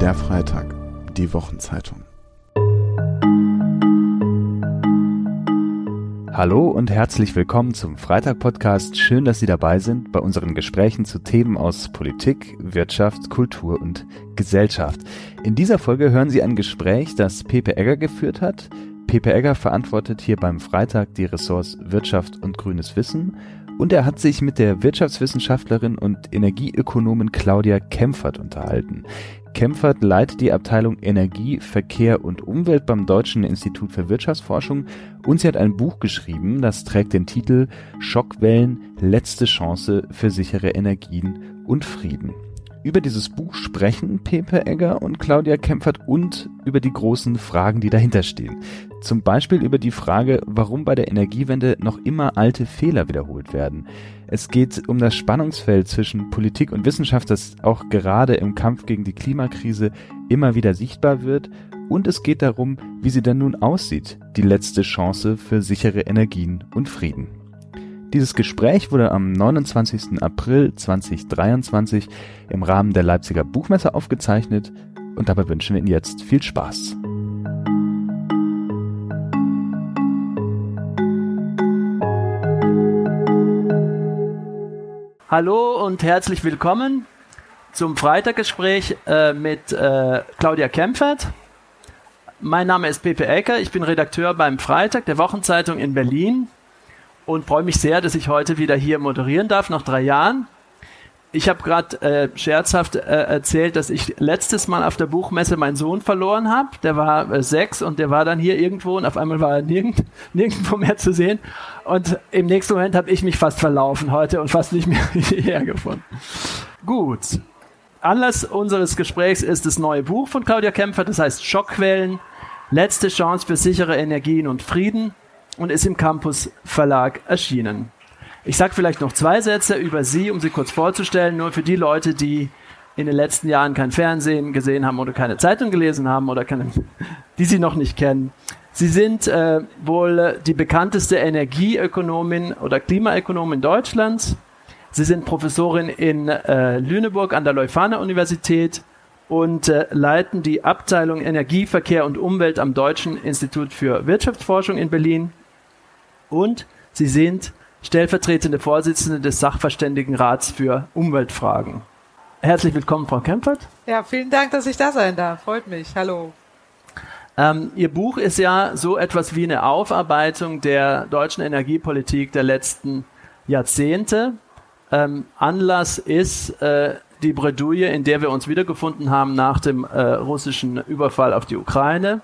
Der Freitag, die Wochenzeitung. Hallo und herzlich willkommen zum Freitag-Podcast. Schön, dass Sie dabei sind bei unseren Gesprächen zu Themen aus Politik, Wirtschaft, Kultur und Gesellschaft. In dieser Folge hören Sie ein Gespräch, das Pepe Egger geführt hat. Pepe Egger verantwortet hier beim Freitag die Ressorts Wirtschaft und Grünes Wissen und er hat sich mit der Wirtschaftswissenschaftlerin und Energieökonomin Claudia Kempfert unterhalten. Kempfert leitet die Abteilung Energie, Verkehr und Umwelt beim Deutschen Institut für Wirtschaftsforschung und sie hat ein Buch geschrieben, das trägt den Titel Schockwellen, letzte Chance für sichere Energien und Frieden. Über dieses Buch sprechen Pepe Egger und Claudia Kempfert und über die großen Fragen, die dahinter stehen. Zum Beispiel über die Frage, warum bei der Energiewende noch immer alte Fehler wiederholt werden. Es geht um das Spannungsfeld zwischen Politik und Wissenschaft, das auch gerade im Kampf gegen die Klimakrise immer wieder sichtbar wird. Und es geht darum, wie sie denn nun aussieht, die letzte Chance für sichere Energien und Frieden. Dieses Gespräch wurde am 29. April 2023 im Rahmen der Leipziger Buchmesse aufgezeichnet und dabei wünschen wir Ihnen jetzt viel Spaß. Hallo und herzlich willkommen zum Freitaggespräch äh, mit äh, Claudia Kempfert. Mein Name ist Pepe Ecker, ich bin Redakteur beim Freitag der Wochenzeitung in Berlin und freue mich sehr, dass ich heute wieder hier moderieren darf, nach drei Jahren. Ich habe gerade äh, scherzhaft äh, erzählt, dass ich letztes Mal auf der Buchmesse meinen Sohn verloren habe. Der war äh, sechs und der war dann hier irgendwo und auf einmal war er nirgend, nirgendwo mehr zu sehen. Und im nächsten Moment habe ich mich fast verlaufen heute und fast nicht mehr hierher gefunden. Gut. Anlass unseres Gesprächs ist das neue Buch von Claudia Kämpfer, das heißt Schockquellen, letzte Chance für sichere Energien und Frieden und ist im Campus Verlag erschienen. Ich sage vielleicht noch zwei Sätze über sie, um sie kurz vorzustellen, nur für die Leute, die in den letzten Jahren kein Fernsehen gesehen haben oder keine Zeitung gelesen haben oder keine, die sie noch nicht kennen. Sie sind äh, wohl die bekannteste Energieökonomin oder Klimaökonomin Deutschlands. Sie sind Professorin in äh, Lüneburg an der Leuphana Universität und äh, leiten die Abteilung Energie, Verkehr und Umwelt am Deutschen Institut für Wirtschaftsforschung in Berlin. Und Sie sind stellvertretende Vorsitzende des Sachverständigenrats für Umweltfragen. Herzlich willkommen, Frau Kempfert. Ja, vielen Dank, dass ich da sein darf. Freut mich. Hallo. Ähm, Ihr Buch ist ja so etwas wie eine Aufarbeitung der deutschen Energiepolitik der letzten Jahrzehnte. Ähm, Anlass ist äh, die Bredouille, in der wir uns wiedergefunden haben nach dem äh, russischen Überfall auf die Ukraine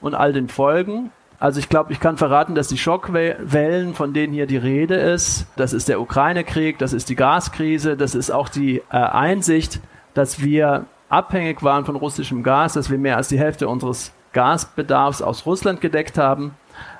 und all den Folgen. Also ich glaube, ich kann verraten, dass die Schockwellen, von denen hier die Rede ist, das ist der Ukraine-Krieg, das ist die Gaskrise, das ist auch die äh, Einsicht, dass wir abhängig waren von russischem Gas, dass wir mehr als die Hälfte unseres Gasbedarfs aus Russland gedeckt haben.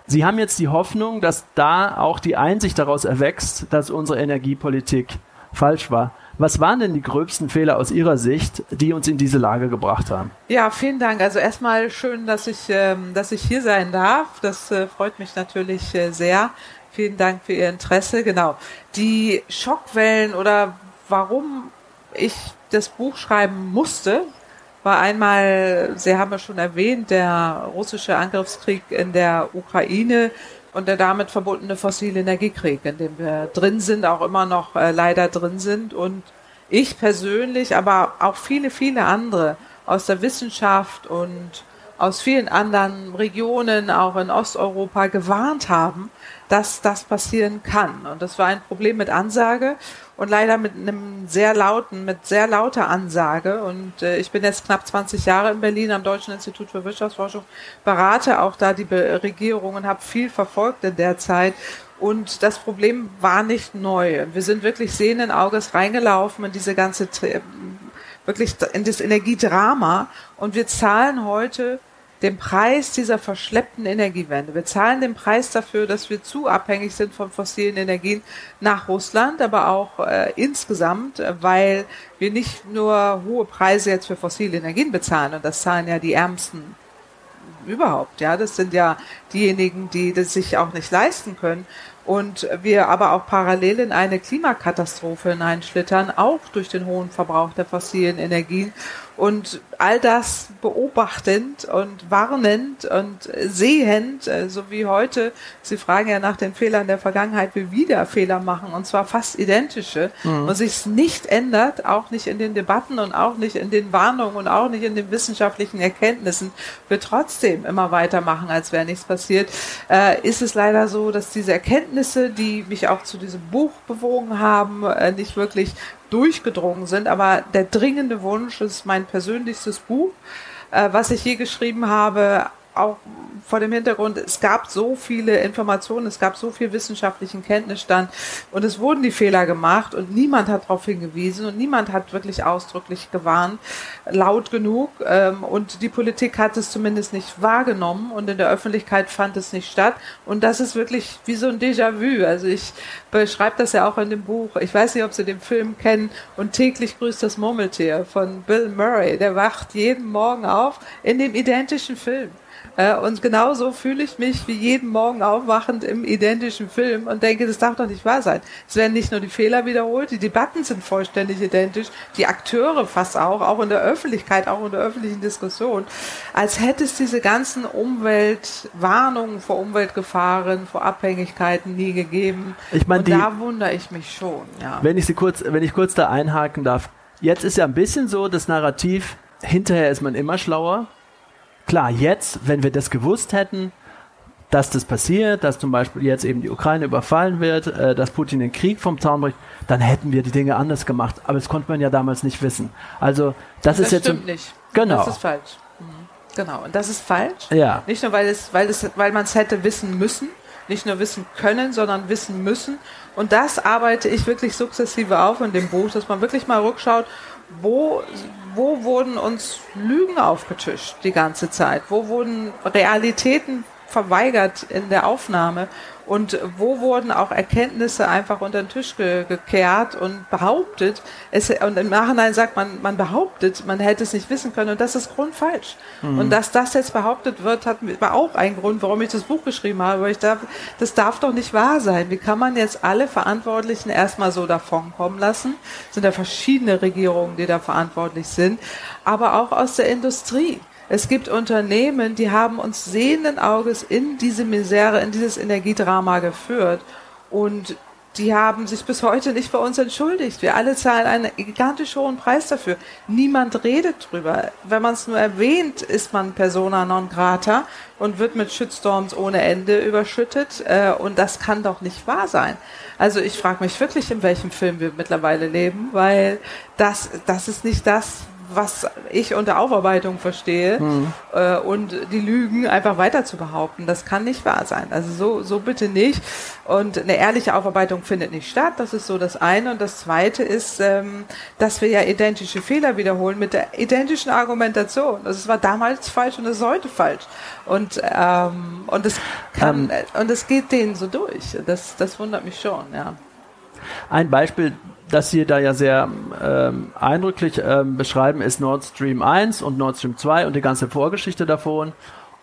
Sie haben jetzt die Hoffnung, dass da auch die Einsicht daraus erwächst, dass unsere Energiepolitik falsch war. Was waren denn die gröbsten Fehler aus Ihrer Sicht, die uns in diese Lage gebracht haben? Ja, vielen Dank. Also erstmal schön, dass ich, ähm, dass ich hier sein darf. Das äh, freut mich natürlich äh, sehr. Vielen Dank für Ihr Interesse. Genau. Die Schockwellen oder warum ich das Buch schreiben musste, war einmal, Sie haben ja schon erwähnt, der russische Angriffskrieg in der Ukraine und der damit verbundene fossile Energiekrieg, in dem wir drin sind, auch immer noch äh, leider drin sind. Und ich persönlich, aber auch viele, viele andere aus der Wissenschaft und aus vielen anderen Regionen, auch in Osteuropa, gewarnt haben, dass das passieren kann. Und das war ein Problem mit Ansage und leider mit einem sehr lauten, mit sehr lauter Ansage. Und äh, ich bin jetzt knapp 20 Jahre in Berlin am Deutschen Institut für Wirtschaftsforschung, berate auch da die Regierung und habe viel verfolgt in der Zeit. Und das Problem war nicht neu. Wir sind wirklich sehenden Auges reingelaufen in diese ganze, wirklich in das Energiedrama. Und wir zahlen heute den Preis dieser verschleppten Energiewende. Wir zahlen den Preis dafür, dass wir zu abhängig sind von fossilen Energien nach Russland, aber auch äh, insgesamt, weil wir nicht nur hohe Preise jetzt für fossile Energien bezahlen, und das zahlen ja die Ärmsten überhaupt, ja, das sind ja diejenigen, die das sich auch nicht leisten können, und wir aber auch parallel in eine Klimakatastrophe hineinschlittern, auch durch den hohen Verbrauch der fossilen Energien. Und all das beobachtend und warnend und sehend, äh, so wie heute, Sie fragen ja nach den Fehlern der Vergangenheit, wie wieder Fehler machen, und zwar fast identische, mhm. und sich nicht ändert, auch nicht in den Debatten und auch nicht in den Warnungen und auch nicht in den wissenschaftlichen Erkenntnissen, wir trotzdem immer weitermachen, als wäre nichts passiert, äh, ist es leider so, dass diese Erkenntnisse, die mich auch zu diesem Buch bewogen haben, äh, nicht wirklich durchgedrungen sind. Aber der dringende Wunsch, ist mein persönlichstes Buch, äh, was ich je geschrieben habe, auch vor dem Hintergrund, es gab so viele Informationen, es gab so viel wissenschaftlichen Kenntnisstand und es wurden die Fehler gemacht und niemand hat darauf hingewiesen und niemand hat wirklich ausdrücklich gewarnt, laut genug ähm, und die Politik hat es zumindest nicht wahrgenommen und in der Öffentlichkeit fand es nicht statt und das ist wirklich wie so ein Déjà-vu. Also ich beschreibe das ja auch in dem Buch. Ich weiß nicht, ob Sie den Film kennen und täglich grüßt das Murmeltier von Bill Murray. Der wacht jeden Morgen auf in dem identischen Film. Äh, und genauso fühle ich mich wie jeden Morgen aufwachend im identischen Film und denke, das darf doch nicht wahr sein. Es werden nicht nur die Fehler wiederholt, die Debatten sind vollständig identisch, die Akteure fast auch, auch in der Öffentlichkeit, auch in der öffentlichen Diskussion, als hätte es diese ganzen Umweltwarnungen vor Umweltgefahren, vor Abhängigkeiten nie gegeben. Ich meine, da wundere ich mich schon. Ja. Wenn ich sie kurz, wenn ich kurz da einhaken darf. Jetzt ist ja ein bisschen so das Narrativ, hinterher ist man immer schlauer. Klar, jetzt, wenn wir das gewusst hätten, dass das passiert, dass zum Beispiel jetzt eben die Ukraine überfallen wird, äh, dass Putin den Krieg vom Zaun bricht, dann hätten wir die Dinge anders gemacht. Aber das konnte man ja damals nicht wissen. Also das, das ist jetzt stimmt nicht. Genau. Das ist falsch. Mhm. Genau. Und das ist falsch. Ja. Nicht nur weil es, weil es, weil man es hätte wissen müssen, nicht nur wissen können, sondern wissen müssen. Und das arbeite ich wirklich sukzessive auf in dem Buch, dass man wirklich mal rückschaut, wo wo wurden uns Lügen aufgetischt die ganze Zeit? Wo wurden Realitäten verweigert in der Aufnahme? Und wo wurden auch Erkenntnisse einfach unter den Tisch ge gekehrt und behauptet, es, und im Nachhinein sagt man, man behauptet, man hätte es nicht wissen können und das ist grundfalsch. Mhm. Und dass das jetzt behauptet wird, hat, war auch ein Grund, warum ich das Buch geschrieben habe, weil ich darf, das darf doch nicht wahr sein. Wie kann man jetzt alle Verantwortlichen erstmal so davonkommen lassen? Es sind ja verschiedene Regierungen, die da verantwortlich sind, aber auch aus der Industrie. Es gibt Unternehmen, die haben uns sehenden Auges in diese Misere, in dieses Energiedrama geführt. Und die haben sich bis heute nicht bei uns entschuldigt. Wir alle zahlen einen gigantisch hohen Preis dafür. Niemand redet drüber. Wenn man es nur erwähnt, ist man persona non grata und wird mit Shitstorms ohne Ende überschüttet. Äh, und das kann doch nicht wahr sein. Also ich frage mich wirklich, in welchem Film wir mittlerweile leben, weil das, das ist nicht das, was ich unter Aufarbeitung verstehe mhm. äh, und die Lügen einfach weiter zu behaupten. Das kann nicht wahr sein. Also so, so bitte nicht. Und eine ehrliche Aufarbeitung findet nicht statt. Das ist so das eine. Und das zweite ist, ähm, dass wir ja identische Fehler wiederholen mit der identischen Argumentation. Also es war damals falsch und es ist heute falsch. Und, ähm, und es kann, ähm, und es geht denen so durch. Das, das wundert mich schon, ja. Ein Beispiel, das Sie da ja sehr ähm, eindrücklich ähm, beschreiben, ist Nord Stream 1 und Nord Stream 2 und die ganze Vorgeschichte davon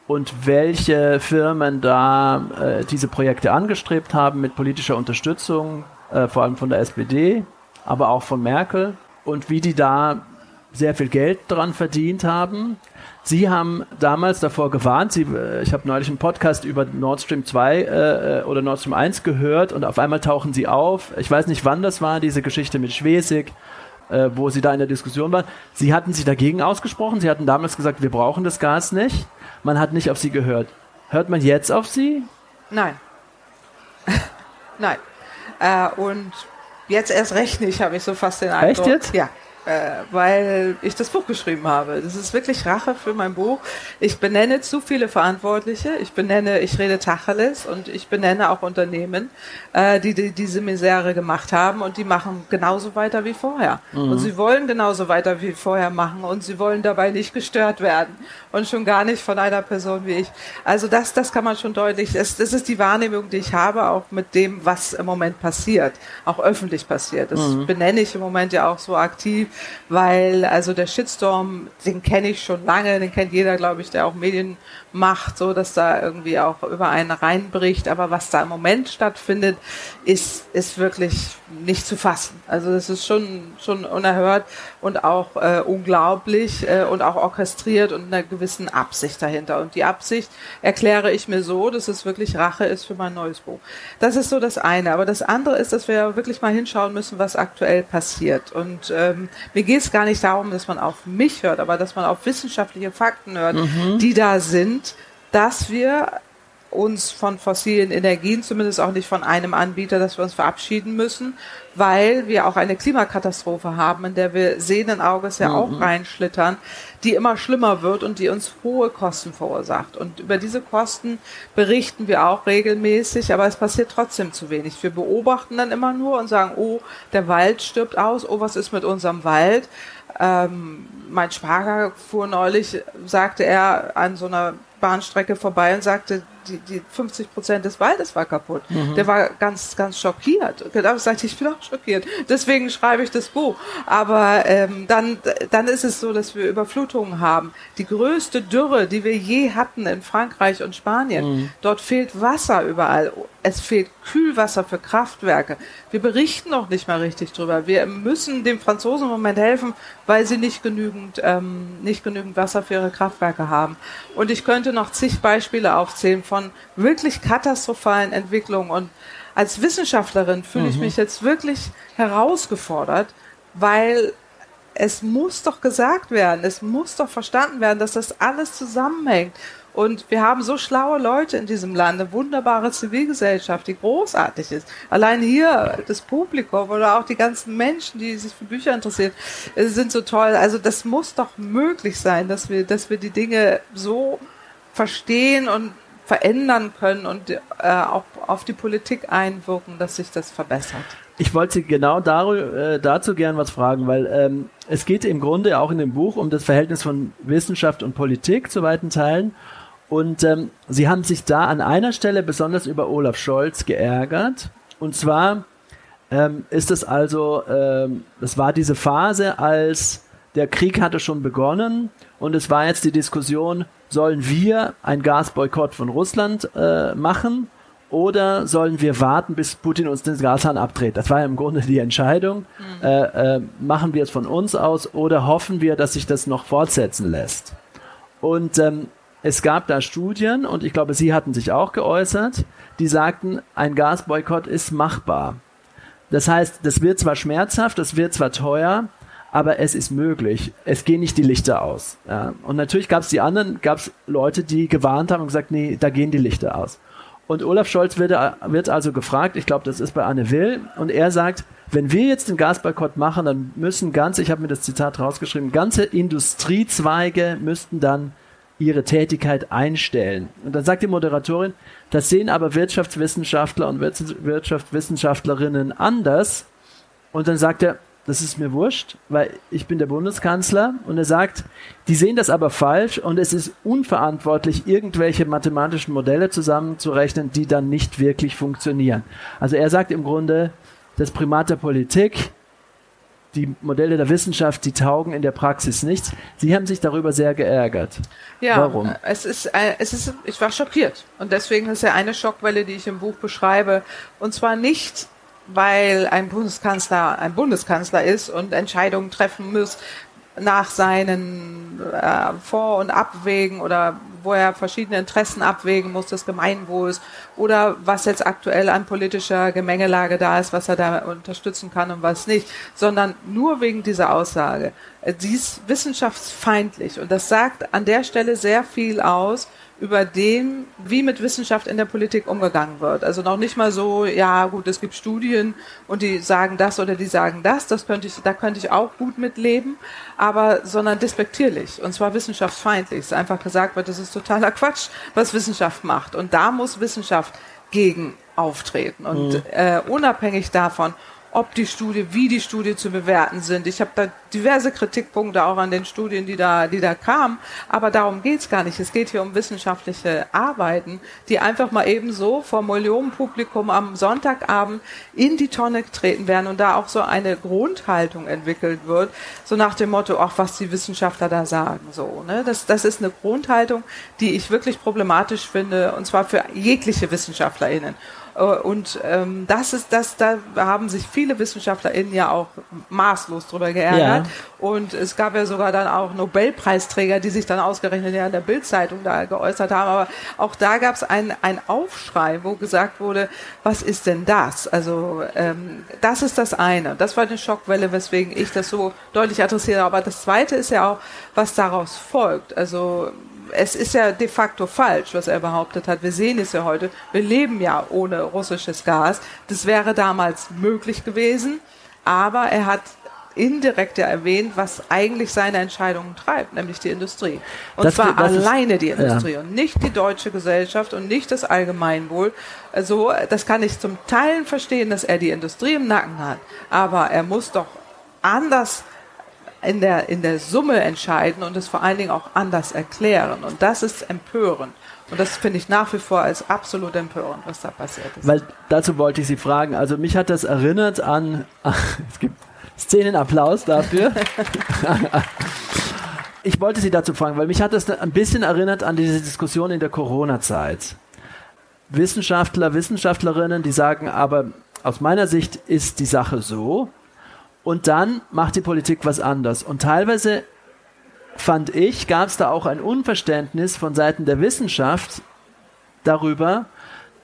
und welche Firmen da äh, diese Projekte angestrebt haben mit politischer Unterstützung, äh, vor allem von der SPD, aber auch von Merkel und wie die da sehr viel Geld dran verdient haben. Sie haben damals davor gewarnt, Sie, äh, ich habe neulich einen Podcast über Nord Stream 2 äh, oder Nord Stream 1 gehört und auf einmal tauchen Sie auf. Ich weiß nicht, wann das war, diese Geschichte mit Schwesig, äh, wo Sie da in der Diskussion waren. Sie hatten sich dagegen ausgesprochen. Sie hatten damals gesagt, wir brauchen das Gas nicht. Man hat nicht auf Sie gehört. Hört man jetzt auf Sie? Nein. Nein. Äh, und jetzt erst recht nicht, habe ich so fast den Eindruck. Echt jetzt? Ja äh, weil ich das Buch geschrieben habe. Das ist wirklich Rache für mein Buch. Ich benenne zu viele Verantwortliche. Ich benenne, ich rede Tacheles und ich benenne auch Unternehmen, äh, die, die diese Misere gemacht haben und die machen genauso weiter wie vorher. Mhm. Und sie wollen genauso weiter wie vorher machen und sie wollen dabei nicht gestört werden und schon gar nicht von einer Person wie ich. Also das, das kann man schon deutlich, das, das ist die Wahrnehmung, die ich habe, auch mit dem, was im Moment passiert, auch öffentlich passiert. Das mhm. benenne ich im Moment ja auch so aktiv weil also der Shitstorm, den kenne ich schon lange, den kennt jeder, glaube ich, der auch Medien macht, so dass da irgendwie auch über einen reinbricht. Aber was da im Moment stattfindet, ist, ist wirklich nicht zu fassen. Also das ist schon, schon unerhört und auch äh, unglaublich äh, und auch orchestriert und einer gewissen Absicht dahinter. Und die Absicht erkläre ich mir so, dass es wirklich Rache ist für mein neues Buch. Das ist so das eine. Aber das andere ist, dass wir wirklich mal hinschauen müssen, was aktuell passiert. Und ähm, mir geht es gar nicht darum, dass man auf mich hört, aber dass man auf wissenschaftliche Fakten hört, mhm. die da sind, dass wir uns von fossilen Energien, zumindest auch nicht von einem Anbieter, dass wir uns verabschieden müssen, weil wir auch eine Klimakatastrophe haben, in der wir sehenden Auges ja mhm. auch reinschlittern, die immer schlimmer wird und die uns hohe Kosten verursacht. Und über diese Kosten berichten wir auch regelmäßig, aber es passiert trotzdem zu wenig. Wir beobachten dann immer nur und sagen, oh, der Wald stirbt aus, oh, was ist mit unserem Wald? Ähm, mein Schwager fuhr neulich, sagte er, an so einer Bahnstrecke vorbei und sagte, die, die 50 Prozent des Waldes war kaputt. Mhm. Der war ganz, ganz schockiert. Da sagte ich, ich bin auch schockiert. Deswegen schreibe ich das Buch. Aber ähm, dann, dann ist es so, dass wir Überflutungen haben. Die größte Dürre, die wir je hatten in Frankreich und Spanien. Mhm. Dort fehlt Wasser überall. Es fehlt Kühlwasser für Kraftwerke. Wir berichten noch nicht mal richtig drüber. Wir müssen den Franzosen im Moment helfen, weil sie nicht genügend, ähm, nicht genügend Wasser für ihre Kraftwerke haben. Und ich könnte noch zig Beispiele aufzählen von wirklich katastrophalen Entwicklungen. Und als Wissenschaftlerin fühle mhm. ich mich jetzt wirklich herausgefordert, weil es muss doch gesagt werden, es muss doch verstanden werden, dass das alles zusammenhängt. Und wir haben so schlaue Leute in diesem Land, eine wunderbare Zivilgesellschaft, die großartig ist. Allein hier das Publikum oder auch die ganzen Menschen, die sich für Bücher interessieren, äh, sind so toll. Also das muss doch möglich sein, dass wir, dass wir die Dinge so verstehen und verändern können und äh, auch auf die Politik einwirken, dass sich das verbessert. Ich wollte Sie genau darüber, äh, dazu gern was fragen, weil ähm, es geht im Grunde auch in dem Buch um das Verhältnis von Wissenschaft und Politik zu weiten Teilen. Und ähm, Sie haben sich da an einer Stelle besonders über Olaf Scholz geärgert. Und zwar ähm, ist es also, ähm, es war diese Phase, als der Krieg hatte schon begonnen und es war jetzt die Diskussion, sollen wir ein Gasboykott von Russland äh, machen oder sollen wir warten, bis Putin uns den Gashahn abdreht? Das war ja im Grunde die Entscheidung. Mhm. Äh, äh, machen wir es von uns aus oder hoffen wir, dass sich das noch fortsetzen lässt? Und ähm, es gab da Studien, und ich glaube, Sie hatten sich auch geäußert, die sagten, ein Gasboykott ist machbar. Das heißt, das wird zwar schmerzhaft, das wird zwar teuer, aber es ist möglich. Es gehen nicht die Lichter aus. Ja. Und natürlich gab es die anderen, gab es Leute, die gewarnt haben und gesagt, nee, da gehen die Lichter aus. Und Olaf Scholz wird, wird also gefragt, ich glaube, das ist bei Anne Will, und er sagt, wenn wir jetzt den Gasboykott machen, dann müssen ganze, ich habe mir das Zitat rausgeschrieben, ganze Industriezweige müssten dann ihre Tätigkeit einstellen. Und dann sagt die Moderatorin, das sehen aber Wirtschaftswissenschaftler und Wirtschaftswissenschaftlerinnen anders. Und dann sagt er, das ist mir wurscht, weil ich bin der Bundeskanzler und er sagt, die sehen das aber falsch und es ist unverantwortlich, irgendwelche mathematischen Modelle zusammenzurechnen, die dann nicht wirklich funktionieren. Also er sagt im Grunde, das Primat der Politik, die Modelle der Wissenschaft, die taugen in der Praxis nichts. Sie haben sich darüber sehr geärgert. Ja, Warum? Es ist, äh, es ist, ich war schockiert. Und deswegen ist ja eine Schockwelle, die ich im Buch beschreibe. Und zwar nicht weil ein Bundeskanzler ein Bundeskanzler ist und Entscheidungen treffen muss nach seinen äh, Vor- und Abwägen oder wo er verschiedene Interessen abwägen muss des Gemeinwohls oder was jetzt aktuell an politischer Gemengelage da ist, was er da unterstützen kann und was nicht, sondern nur wegen dieser Aussage. Sie ist wissenschaftsfeindlich und das sagt an der Stelle sehr viel aus über dem, wie mit Wissenschaft in der Politik umgegangen wird. Also noch nicht mal so, ja gut, es gibt Studien und die sagen das oder die sagen das, das könnte ich, da könnte ich auch gut mitleben, aber sondern despektierlich und zwar wissenschaftsfeindlich. Es einfach gesagt wird, das ist totaler Quatsch, was Wissenschaft macht. Und da muss Wissenschaft gegen auftreten und mhm. äh, unabhängig davon, ob die Studie, wie die Studie zu bewerten sind. Ich habe da diverse Kritikpunkte auch an den Studien, die da, die da kamen, aber darum geht's gar nicht. Es geht hier um wissenschaftliche Arbeiten, die einfach mal eben so vor Millionenpublikum am Sonntagabend in die Tonne treten werden und da auch so eine Grundhaltung entwickelt wird, so nach dem Motto, ach, was die Wissenschaftler da sagen, so, ne? Das, das ist eine Grundhaltung, die ich wirklich problematisch finde, und zwar für jegliche WissenschaftlerInnen. Äh, und ähm, das ist das, da haben sich viele WissenschaftlerInnen ja auch maßlos drüber geärgert. Ja. Und es gab ja sogar dann auch Nobelpreisträger, die sich dann ausgerechnet ja in der Bildzeitung da geäußert haben. Aber auch da gab es einen Aufschrei, wo gesagt wurde, was ist denn das? Also ähm, das ist das eine. Das war eine Schockwelle, weswegen ich das so deutlich adressiere. Aber das zweite ist ja auch, was daraus folgt. Also es ist ja de facto falsch, was er behauptet hat. Wir sehen es ja heute. Wir leben ja ohne russisches Gas. Das wäre damals möglich gewesen, aber er hat indirekt ja erwähnt, was eigentlich seine Entscheidungen treibt, nämlich die Industrie. Und das, zwar das alleine ist, die Industrie ja. und nicht die deutsche Gesellschaft und nicht das Allgemeinwohl. Also, das kann ich zum Teil verstehen, dass er die Industrie im Nacken hat, aber er muss doch anders in der, in der Summe entscheiden und es vor allen Dingen auch anders erklären. Und das ist empörend. Und das finde ich nach wie vor als absolut empörend, was da passiert ist. Weil dazu wollte ich Sie fragen. Also mich hat das erinnert an, es gibt Szenenapplaus dafür. ich wollte Sie dazu fragen, weil mich hat das ein bisschen erinnert an diese Diskussion in der Corona-Zeit. Wissenschaftler, Wissenschaftlerinnen, die sagen, aber aus meiner Sicht ist die Sache so, und dann macht die Politik was anders. Und teilweise fand ich, gab es da auch ein Unverständnis von Seiten der Wissenschaft darüber,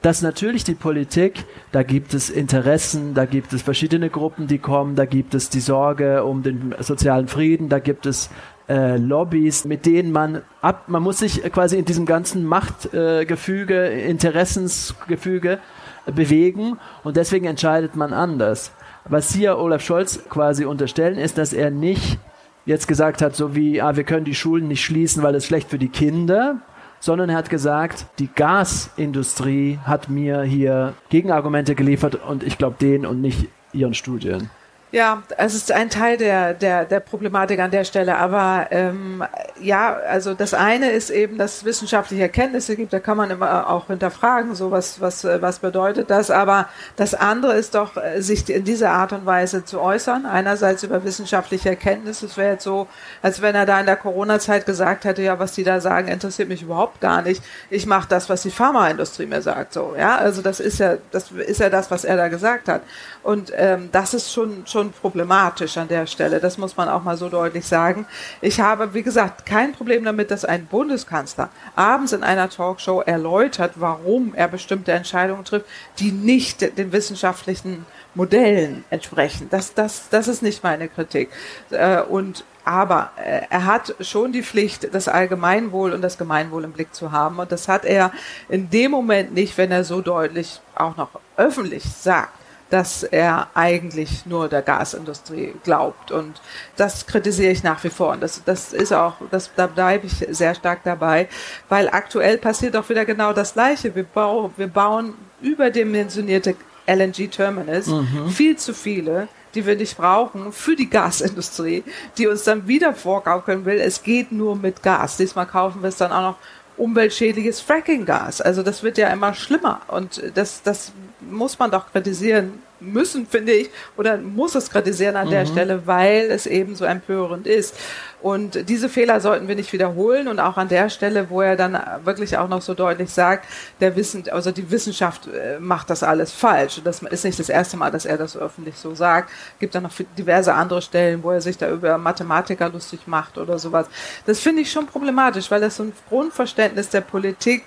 dass natürlich die Politik, da gibt es Interessen, da gibt es verschiedene Gruppen, die kommen, da gibt es die Sorge um den sozialen Frieden, da gibt es äh, Lobbys, mit denen man ab, man muss sich quasi in diesem ganzen Machtgefüge, äh, Interessensgefüge bewegen und deswegen entscheidet man anders was Sie ja Olaf Scholz quasi unterstellen, ist, dass er nicht jetzt gesagt hat, so wie, ah, wir können die Schulen nicht schließen, weil es schlecht für die Kinder, sondern er hat gesagt, die Gasindustrie hat mir hier Gegenargumente geliefert und ich glaube denen und nicht ihren Studien. Ja, es ist ein Teil der, der, der Problematik an der Stelle. Aber ähm, ja, also das eine ist eben, dass es wissenschaftliche Erkenntnisse gibt, da kann man immer auch hinterfragen, so was, was, was bedeutet das. Aber das andere ist doch, sich in dieser Art und Weise zu äußern. Einerseits über wissenschaftliche Erkenntnisse. Es wäre jetzt so, als wenn er da in der Corona-Zeit gesagt hätte, ja, was die da sagen, interessiert mich überhaupt gar nicht. Ich mache das, was die Pharmaindustrie mir sagt. So, ja, also das ist ja, das ist ja das, was er da gesagt hat. Und ähm, das ist schon, schon problematisch an der Stelle. Das muss man auch mal so deutlich sagen. Ich habe, wie gesagt, kein Problem damit, dass ein Bundeskanzler abends in einer Talkshow erläutert, warum er bestimmte Entscheidungen trifft, die nicht den wissenschaftlichen Modellen entsprechen. Das, das, das ist nicht meine Kritik. Äh, und aber äh, er hat schon die Pflicht, das Allgemeinwohl und das Gemeinwohl im Blick zu haben. Und das hat er in dem Moment nicht, wenn er so deutlich auch noch öffentlich sagt dass er eigentlich nur der Gasindustrie glaubt. Und das kritisiere ich nach wie vor. Und das, das ist auch, das, da bleibe ich sehr stark dabei, weil aktuell passiert auch wieder genau das Gleiche. Wir, bau, wir bauen überdimensionierte LNG-Terminals, mhm. viel zu viele die wir nicht brauchen für die Gasindustrie, die uns dann wieder vorgaukeln will, es geht nur mit Gas. Diesmal kaufen wir es dann auch noch umweltschädliches Fracking-Gas. Also das wird ja immer schlimmer und das, das muss man doch kritisieren müssen, finde ich, oder muss es kritisieren an mhm. der Stelle, weil es eben so empörend ist. Und diese Fehler sollten wir nicht wiederholen und auch an der Stelle, wo er dann wirklich auch noch so deutlich sagt, der Wissen, also die Wissenschaft äh, macht das alles falsch. Das ist nicht das erste Mal, dass er das öffentlich so sagt. Gibt dann noch diverse andere Stellen, wo er sich da über Mathematiker lustig macht oder sowas. Das finde ich schon problematisch, weil das so ein Grundverständnis der Politik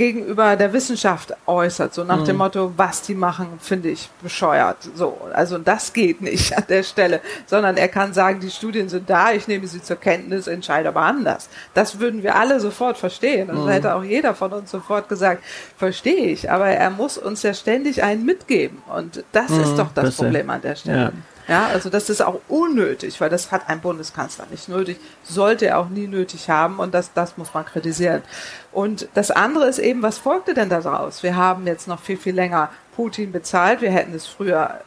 gegenüber der Wissenschaft äußert, so nach mhm. dem Motto, was die machen, finde ich bescheuert. So, also das geht nicht an der Stelle, sondern er kann sagen, die Studien sind da, ich nehme sie zur Kenntnis, entscheide aber anders. Das würden wir alle sofort verstehen. Und mhm. hätte auch jeder von uns sofort gesagt, verstehe ich, aber er muss uns ja ständig einen mitgeben. Und das mhm, ist doch das Problem an der Stelle. Ja. Ja, also das ist auch unnötig, weil das hat ein Bundeskanzler nicht nötig, sollte er auch nie nötig haben und das, das muss man kritisieren. Und das andere ist eben, was folgte denn daraus? Wir haben jetzt noch viel, viel länger Putin bezahlt, wir hätten es früher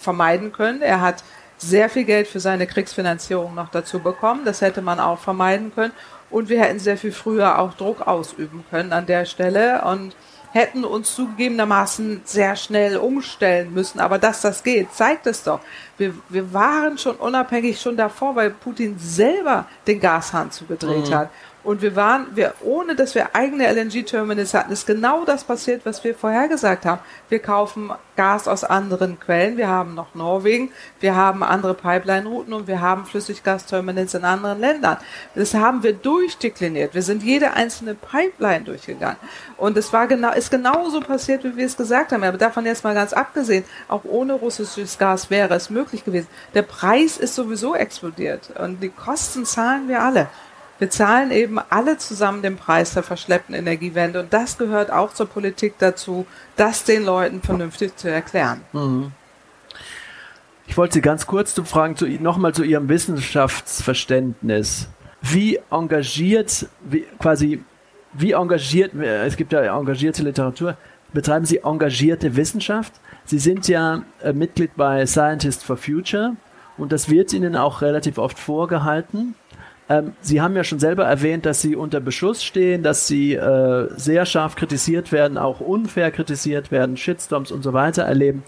vermeiden können. Er hat sehr viel Geld für seine Kriegsfinanzierung noch dazu bekommen. Das hätte man auch vermeiden können. Und wir hätten sehr viel früher auch Druck ausüben können an der Stelle und hätten uns zugegebenermaßen sehr schnell umstellen müssen. Aber dass das geht, zeigt es doch. Wir, wir waren schon unabhängig schon davor, weil Putin selber den Gashahn zugedreht mhm. hat. Und wir waren, wir, ohne dass wir eigene LNG-Terminals hatten, ist genau das passiert, was wir vorhergesagt haben. Wir kaufen Gas aus anderen Quellen. Wir haben noch Norwegen, wir haben andere Pipeline-Routen und wir haben Flüssiggasterminals in anderen Ländern. Das haben wir durchdekliniert. Wir sind jede einzelne Pipeline durchgegangen. Und es war genau, ist genauso passiert, wie wir es gesagt haben. Aber davon jetzt mal ganz abgesehen, auch ohne russisches Gas wäre es möglich gewesen. Der Preis ist sowieso explodiert und die Kosten zahlen wir alle. Wir zahlen eben alle zusammen den Preis der verschleppten Energiewende und das gehört auch zur Politik dazu, das den Leuten vernünftig zu erklären. Mhm. Ich wollte Sie ganz kurz zu fragen, zu, nochmal zu Ihrem Wissenschaftsverständnis. Wie engagiert, wie, quasi, wie engagiert, es gibt ja engagierte Literatur, betreiben Sie engagierte Wissenschaft? Sie sind ja äh, Mitglied bei Scientists for Future und das wird Ihnen auch relativ oft vorgehalten. Ähm, Sie haben ja schon selber erwähnt, dass Sie unter Beschuss stehen, dass Sie äh, sehr scharf kritisiert werden, auch unfair kritisiert werden, Shitstorms und so weiter erleben.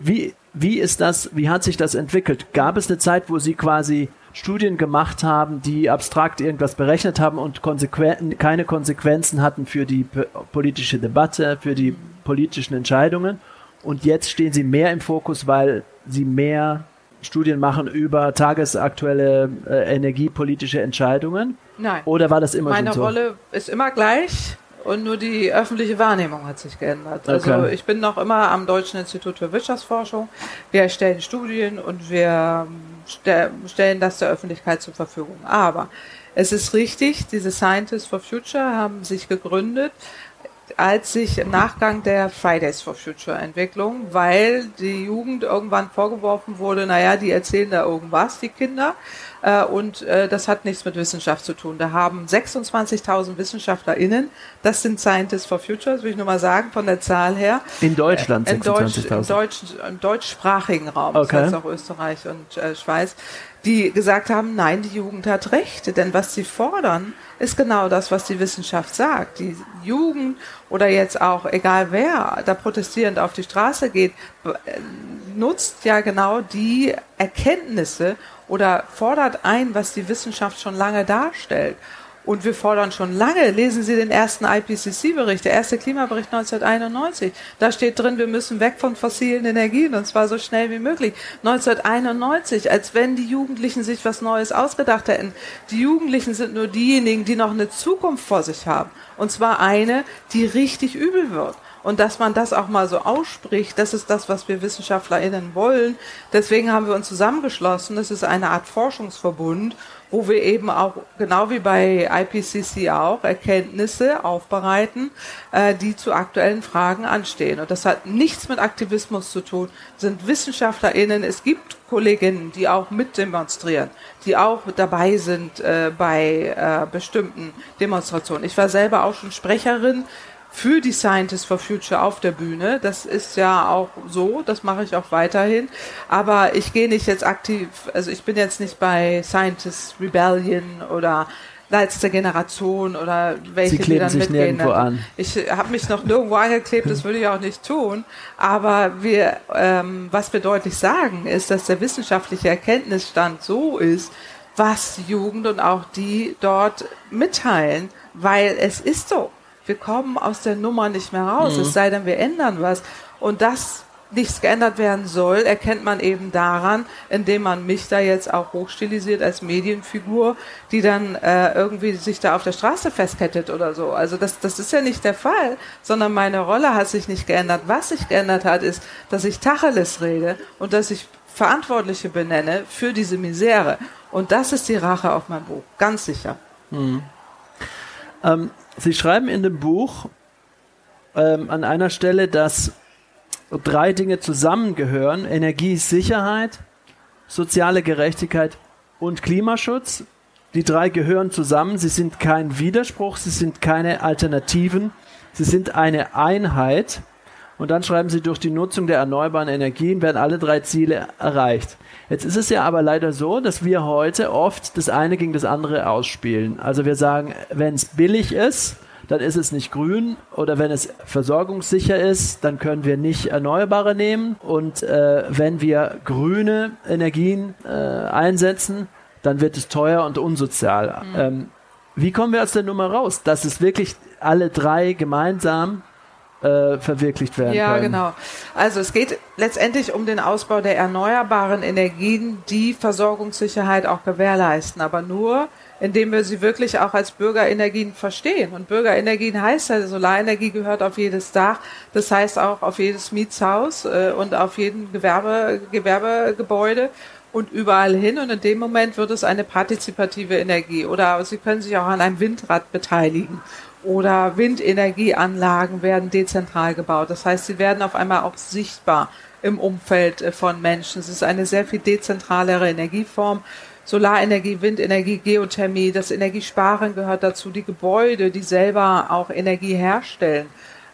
Wie, wie ist das, wie hat sich das entwickelt? Gab es eine Zeit, wo Sie quasi Studien gemacht haben, die abstrakt irgendwas berechnet haben und konsequen keine Konsequenzen hatten für die politische Debatte, für die politischen Entscheidungen? Und jetzt stehen Sie mehr im Fokus, weil Sie mehr Studien machen über tagesaktuelle äh, energiepolitische Entscheidungen? Nein. Oder war das immer Meine so? Meine Rolle ist immer gleich und nur die öffentliche Wahrnehmung hat sich geändert. Also okay. Also ich bin noch immer am Deutschen Institut für Wirtschaftsforschung. Wir erstellen Studien und wir stellen das der Öffentlichkeit zur Verfügung. Aber es ist richtig, diese Scientists for Future haben sich gegründet als sich im Nachgang der Fridays for Future Entwicklung, weil die Jugend irgendwann vorgeworfen wurde, naja, die erzählen da irgendwas, die Kinder, äh, und äh, das hat nichts mit Wissenschaft zu tun. Da haben 26.000 WissenschaftlerInnen, das sind Scientists for Future, das will ich nur mal sagen, von der Zahl her. In Deutschland 26.000? Deutsch, im, Deutsch, Im deutschsprachigen Raum, okay. das heißt auch Österreich und äh, Schweiz, die gesagt haben, nein, die Jugend hat Recht, denn was sie fordern, ist genau das, was die Wissenschaft sagt. Die Jugend oder jetzt auch egal wer da protestierend auf die Straße geht, nutzt ja genau die Erkenntnisse oder fordert ein, was die Wissenschaft schon lange darstellt. Und wir fordern schon lange, lesen Sie den ersten IPCC-Bericht, der erste Klimabericht 1991. Da steht drin, wir müssen weg von fossilen Energien und zwar so schnell wie möglich. 1991, als wenn die Jugendlichen sich was Neues ausgedacht hätten. Die Jugendlichen sind nur diejenigen, die noch eine Zukunft vor sich haben. Und zwar eine, die richtig übel wird und dass man das auch mal so ausspricht, das ist das, was wir WissenschaftlerInnen wollen. Deswegen haben wir uns zusammengeschlossen. Das ist eine Art Forschungsverbund, wo wir eben auch, genau wie bei IPCC auch, Erkenntnisse aufbereiten, äh, die zu aktuellen Fragen anstehen. Und das hat nichts mit Aktivismus zu tun, sind WissenschaftlerInnen. Es gibt Kolleginnen, die auch mitdemonstrieren, die auch dabei sind äh, bei äh, bestimmten Demonstrationen. Ich war selber auch schon Sprecherin für die Scientists for Future auf der Bühne. Das ist ja auch so, das mache ich auch weiterhin. Aber ich gehe nicht jetzt aktiv, also ich bin jetzt nicht bei Scientists Rebellion oder letzte Generation oder welche Sie kleben die dann sich mitgehen. Nirgendwo an. Ich habe mich noch nirgendwo angeklebt, das würde ich auch nicht tun. Aber wir, ähm, was wir deutlich sagen, ist, dass der wissenschaftliche Erkenntnisstand so ist, was Jugend und auch die dort mitteilen, weil es ist so wir kommen aus der Nummer nicht mehr raus, mhm. es sei denn, wir ändern was. Und das nichts geändert werden soll, erkennt man eben daran, indem man mich da jetzt auch hochstilisiert als Medienfigur, die dann äh, irgendwie sich da auf der Straße festkettet oder so. Also das, das ist ja nicht der Fall, sondern meine Rolle hat sich nicht geändert. Was sich geändert hat, ist, dass ich Tacheles rede und dass ich Verantwortliche benenne für diese Misere. Und das ist die Rache auf mein Buch, ganz sicher. Mhm. Ähm, Sie schreiben in dem Buch ähm, an einer Stelle, dass drei Dinge zusammengehören: Energiesicherheit, soziale Gerechtigkeit und Klimaschutz. Die drei gehören zusammen. Sie sind kein Widerspruch, sie sind keine Alternativen, sie sind eine Einheit. Und dann schreiben sie, durch die Nutzung der erneuerbaren Energien werden alle drei Ziele erreicht. Jetzt ist es ja aber leider so, dass wir heute oft das eine gegen das andere ausspielen. Also wir sagen, wenn es billig ist, dann ist es nicht grün oder wenn es versorgungssicher ist, dann können wir nicht Erneuerbare nehmen und äh, wenn wir grüne Energien äh, einsetzen, dann wird es teuer und unsozial. Mhm. Ähm, wie kommen wir aus der Nummer raus, dass es wirklich alle drei gemeinsam äh, verwirklicht werden ja, können. Ja, genau. Also es geht letztendlich um den Ausbau der erneuerbaren Energien, die Versorgungssicherheit auch gewährleisten, aber nur, indem wir sie wirklich auch als Bürgerenergien verstehen. Und Bürgerenergien heißt ja, Solarenergie gehört auf jedes Dach, das heißt auch auf jedes Mietshaus äh, und auf jeden Gewerbe, Gewerbegebäude und überall hin. Und in dem Moment wird es eine partizipative Energie. Oder Sie können sich auch an einem Windrad beteiligen oder Windenergieanlagen werden dezentral gebaut. Das heißt, sie werden auf einmal auch sichtbar im Umfeld äh, von Menschen. Es ist eine sehr viel dezentralere Energieform. Solarenergie, Windenergie, Geothermie, das Energiesparen gehört dazu, die Gebäude, die selber auch Energie herstellen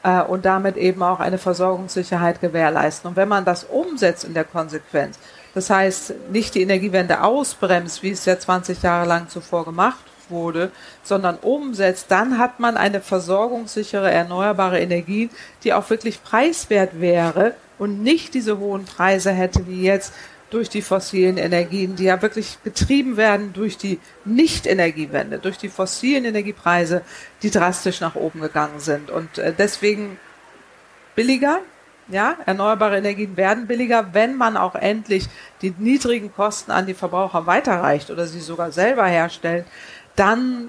äh, und damit eben auch eine Versorgungssicherheit gewährleisten. Und wenn man das umsetzt in der Konsequenz, das heißt nicht die Energiewende ausbremst, wie es ja 20 Jahre lang zuvor gemacht wurde, sondern umsetzt, dann hat man eine versorgungssichere erneuerbare Energie, die auch wirklich preiswert wäre und nicht diese hohen Preise hätte wie jetzt durch die fossilen Energien, die ja wirklich getrieben werden durch die Nicht-Energiewende, durch die fossilen Energiepreise, die drastisch nach oben gegangen sind. Und äh, deswegen billiger, ja, erneuerbare Energien werden billiger, wenn man auch endlich die niedrigen Kosten an die Verbraucher weiterreicht oder sie sogar selber herstellt, dann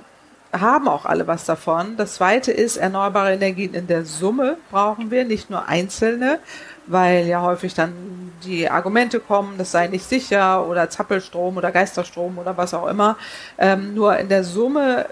haben auch alle was davon. Das zweite ist, erneuerbare Energien in der Summe brauchen wir, nicht nur einzelne, weil ja häufig dann die Argumente kommen, das sei nicht sicher oder Zappelstrom oder Geisterstrom oder was auch immer. Ähm, nur in der Summe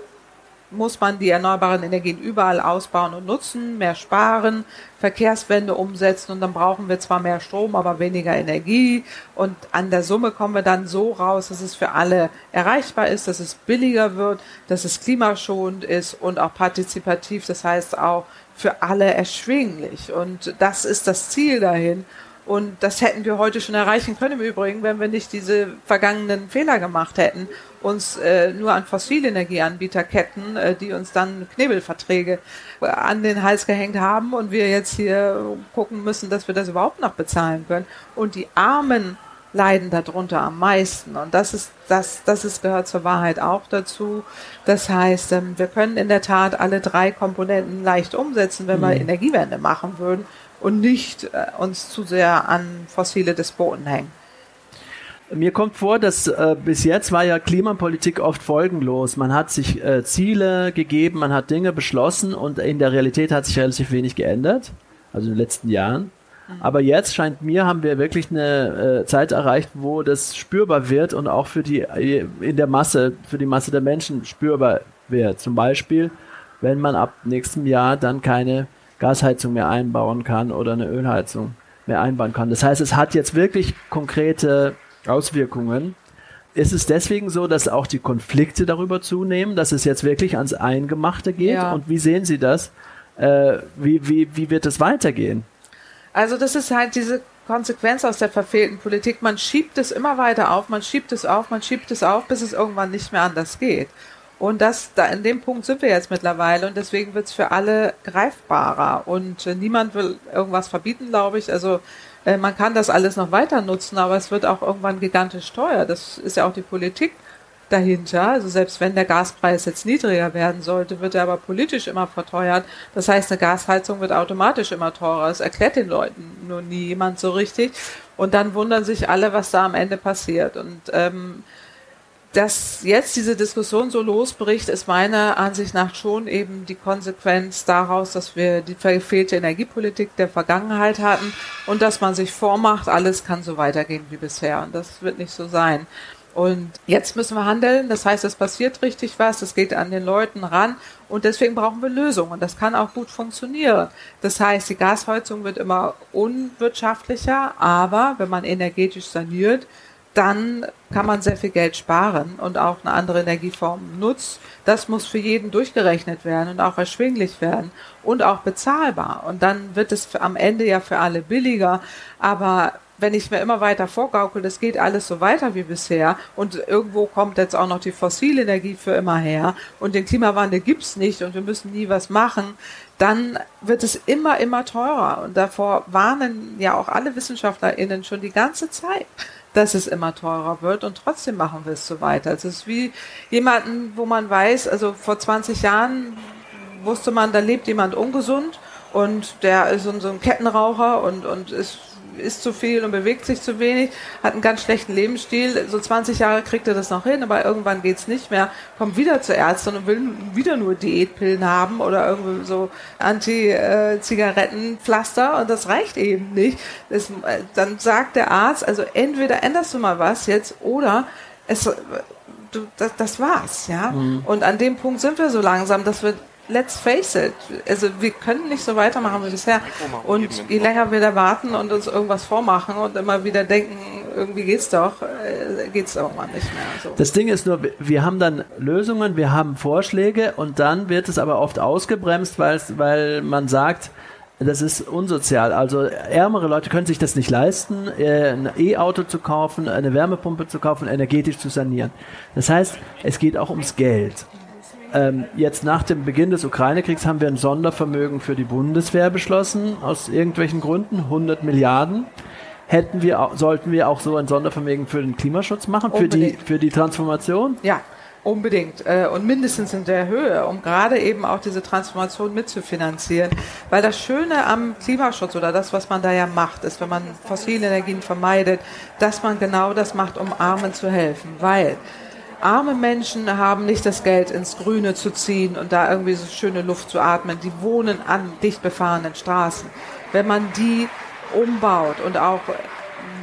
muss man die erneuerbaren Energien überall ausbauen und nutzen, mehr sparen, Verkehrswende umsetzen und dann brauchen wir zwar mehr Strom, aber weniger Energie. Und an der Summe kommen wir dann so raus, dass es für alle erreichbar ist, dass es billiger wird, dass es klimaschonend ist und auch partizipativ, das heißt auch für alle erschwinglich. Und das ist das Ziel dahin und das hätten wir heute schon erreichen können im Übrigen, wenn wir nicht diese vergangenen Fehler gemacht hätten, uns äh, nur an Fossilenergieanbieterketten, äh, die uns dann Knebelverträge äh, an den Hals gehängt haben und wir jetzt hier gucken müssen, dass wir das überhaupt noch bezahlen können. Und die Armen leiden darunter am meisten. Und das ist, das, das ist, gehört zur Wahrheit auch dazu. Das heißt, ähm, wir können in der Tat alle drei Komponenten leicht umsetzen, wenn mhm. wir Energiewende machen würden und nicht äh, uns zu sehr an fossile Despoten hängen. Mir kommt vor, dass äh, bis jetzt war ja Klimapolitik oft folgenlos. Man hat sich äh, Ziele gegeben, man hat Dinge beschlossen und in der Realität hat sich relativ wenig geändert, also in den letzten Jahren. Mhm. Aber jetzt scheint mir, haben wir wirklich eine äh, Zeit erreicht, wo das spürbar wird und auch für die äh, in der Masse, für die Masse der Menschen spürbar wird. Zum Beispiel, wenn man ab nächstem Jahr dann keine Gasheizung mehr einbauen kann oder eine Ölheizung mehr einbauen kann. Das heißt, es hat jetzt wirklich konkrete Auswirkungen. Ist es deswegen so, dass auch die Konflikte darüber zunehmen, dass es jetzt wirklich ans Eingemachte geht? Ja. Und wie sehen Sie das? Äh, wie, wie, wie wird es weitergehen? Also das ist halt diese Konsequenz aus der verfehlten Politik. Man schiebt es immer weiter auf, man schiebt es auf, man schiebt es auf, bis es irgendwann nicht mehr anders geht. Und das, da in dem Punkt sind wir jetzt mittlerweile und deswegen wird es für alle greifbarer. Und äh, niemand will irgendwas verbieten, glaube ich. Also äh, man kann das alles noch weiter nutzen, aber es wird auch irgendwann gigantisch teuer. Das ist ja auch die Politik dahinter. Also selbst wenn der Gaspreis jetzt niedriger werden sollte, wird er aber politisch immer verteuert. Das heißt, eine Gasheizung wird automatisch immer teurer. Das erklärt den Leuten nur nie jemand so richtig. Und dann wundern sich alle, was da am Ende passiert. Und ähm, dass jetzt diese Diskussion so losbricht, ist meiner Ansicht nach schon eben die Konsequenz daraus, dass wir die verfehlte Energiepolitik der Vergangenheit hatten und dass man sich vormacht, alles kann so weitergehen wie bisher. Und das wird nicht so sein. Und jetzt müssen wir handeln. Das heißt, es passiert richtig was. Es geht an den Leuten ran. Und deswegen brauchen wir Lösungen. Und das kann auch gut funktionieren. Das heißt, die Gasheizung wird immer unwirtschaftlicher. Aber wenn man energetisch saniert, dann kann man sehr viel Geld sparen und auch eine andere Energieform nutzt. Das muss für jeden durchgerechnet werden und auch erschwinglich werden und auch bezahlbar. Und dann wird es am Ende ja für alle billiger. Aber wenn ich mir immer weiter vorgaukel, das geht alles so weiter wie bisher und irgendwo kommt jetzt auch noch die fossile Energie für immer her und den Klimawandel gibt's nicht und wir müssen nie was machen, dann wird es immer, immer teurer. Und davor warnen ja auch alle WissenschaftlerInnen schon die ganze Zeit, dass es immer teurer wird und trotzdem machen wir es so weiter. Also es ist wie jemanden, wo man weiß, also vor 20 Jahren wusste man, da lebt jemand ungesund und der ist so ein Kettenraucher und, und ist isst zu viel und bewegt sich zu wenig, hat einen ganz schlechten Lebensstil. So 20 Jahre kriegt er das noch hin, aber irgendwann geht's nicht mehr. Kommt wieder zur Ärztin und will wieder nur Diätpillen haben oder irgendwie so Anti-Zigarettenpflaster und das reicht eben nicht. Das, dann sagt der Arzt, also entweder änderst du mal was jetzt oder es, das, das war's, ja. Mhm. Und an dem Punkt sind wir so langsam, dass wir let's face it, also wir können nicht so weitermachen wie bisher. Und je länger wir da warten und uns irgendwas vormachen und immer wieder denken, irgendwie geht's doch, äh, geht's irgendwann nicht mehr. So. Das Ding ist nur, wir haben dann Lösungen, wir haben Vorschläge und dann wird es aber oft ausgebremst, weil man sagt, das ist unsozial. Also ärmere Leute können sich das nicht leisten, äh, ein E-Auto zu kaufen, eine Wärmepumpe zu kaufen, energetisch zu sanieren. Das heißt, es geht auch ums Geld. Ähm, jetzt nach dem Beginn des Ukraine-Kriegs haben wir ein Sondervermögen für die Bundeswehr beschlossen, aus irgendwelchen Gründen, 100 Milliarden. Hätten wir, sollten wir auch so ein Sondervermögen für den Klimaschutz machen, für die, für die Transformation? Ja, Unbedingt äh, und mindestens in der Höhe, um gerade eben auch diese Transformation mitzufinanzieren. Weil das Schöne am Klimaschutz oder das, was man da ja macht, ist, wenn man fossile Energien vermeidet, dass man genau das macht, um Armen zu helfen. Weil Arme Menschen haben nicht das Geld, ins Grüne zu ziehen und da irgendwie so schöne Luft zu atmen. Die wohnen an dicht befahrenen Straßen. Wenn man die umbaut und auch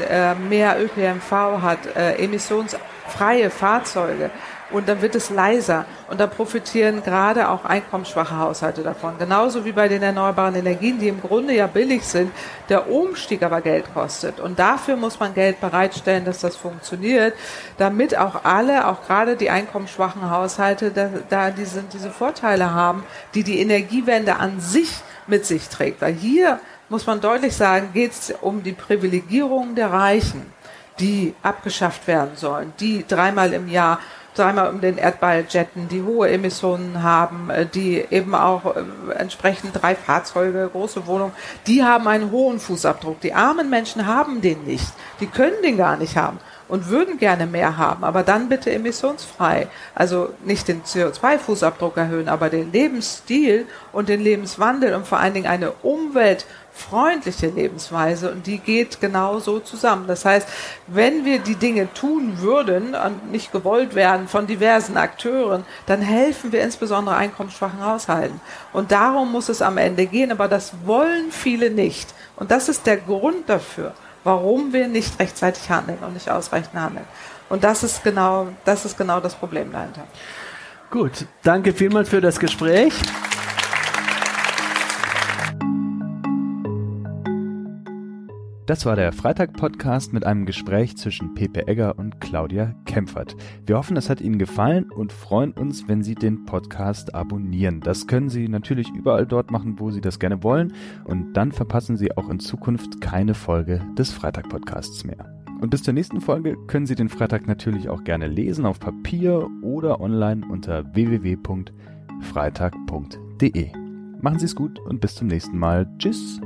äh, mehr ÖPNV hat, äh, emissionsfreie Fahrzeuge, und dann wird es leiser und da profitieren gerade auch einkommensschwache Haushalte davon. Genauso wie bei den erneuerbaren Energien, die im Grunde ja billig sind, der Umstieg aber Geld kostet. Und dafür muss man Geld bereitstellen, dass das funktioniert, damit auch alle, auch gerade die einkommensschwachen Haushalte, da, da diese, diese Vorteile haben, die die Energiewende an sich mit sich trägt. Weil hier muss man deutlich sagen, geht es um die Privilegierung der Reichen, die abgeschafft werden sollen, die dreimal im Jahr dreimal um den Erdball jetten, die hohe Emissionen haben, äh, die eben auch äh, entsprechend drei Fahrzeuge, große Wohnungen, die haben einen hohen Fußabdruck. Die armen Menschen haben den nicht. Die können den gar nicht haben und würden gerne mehr haben, aber dann bitte emissionsfrei. Also nicht den CO2-Fußabdruck erhöhen, aber den Lebensstil und den Lebenswandel und vor allen Dingen eine umweltfreundliche Lebensweise und die geht genau so zusammen. Das heißt, wenn wir die Dinge tun würden und nicht gewollt werden von diversen Akteuren, dann helfen wir insbesondere einkommensschwachen Haushalten. Und darum muss es am Ende gehen, aber das wollen viele nicht. Und das ist der Grund dafür warum wir nicht rechtzeitig handeln und nicht ausreichend handeln. Und das ist genau, das ist genau das Problem dahinter. Gut, danke vielmals für das Gespräch. Das war der Freitag-Podcast mit einem Gespräch zwischen Pepe Egger und Claudia Kempfert. Wir hoffen, es hat Ihnen gefallen und freuen uns, wenn Sie den Podcast abonnieren. Das können Sie natürlich überall dort machen, wo Sie das gerne wollen. Und dann verpassen Sie auch in Zukunft keine Folge des Freitag-Podcasts mehr. Und bis zur nächsten Folge können Sie den Freitag natürlich auch gerne lesen auf Papier oder online unter www.freitag.de. Machen Sie es gut und bis zum nächsten Mal. Tschüss.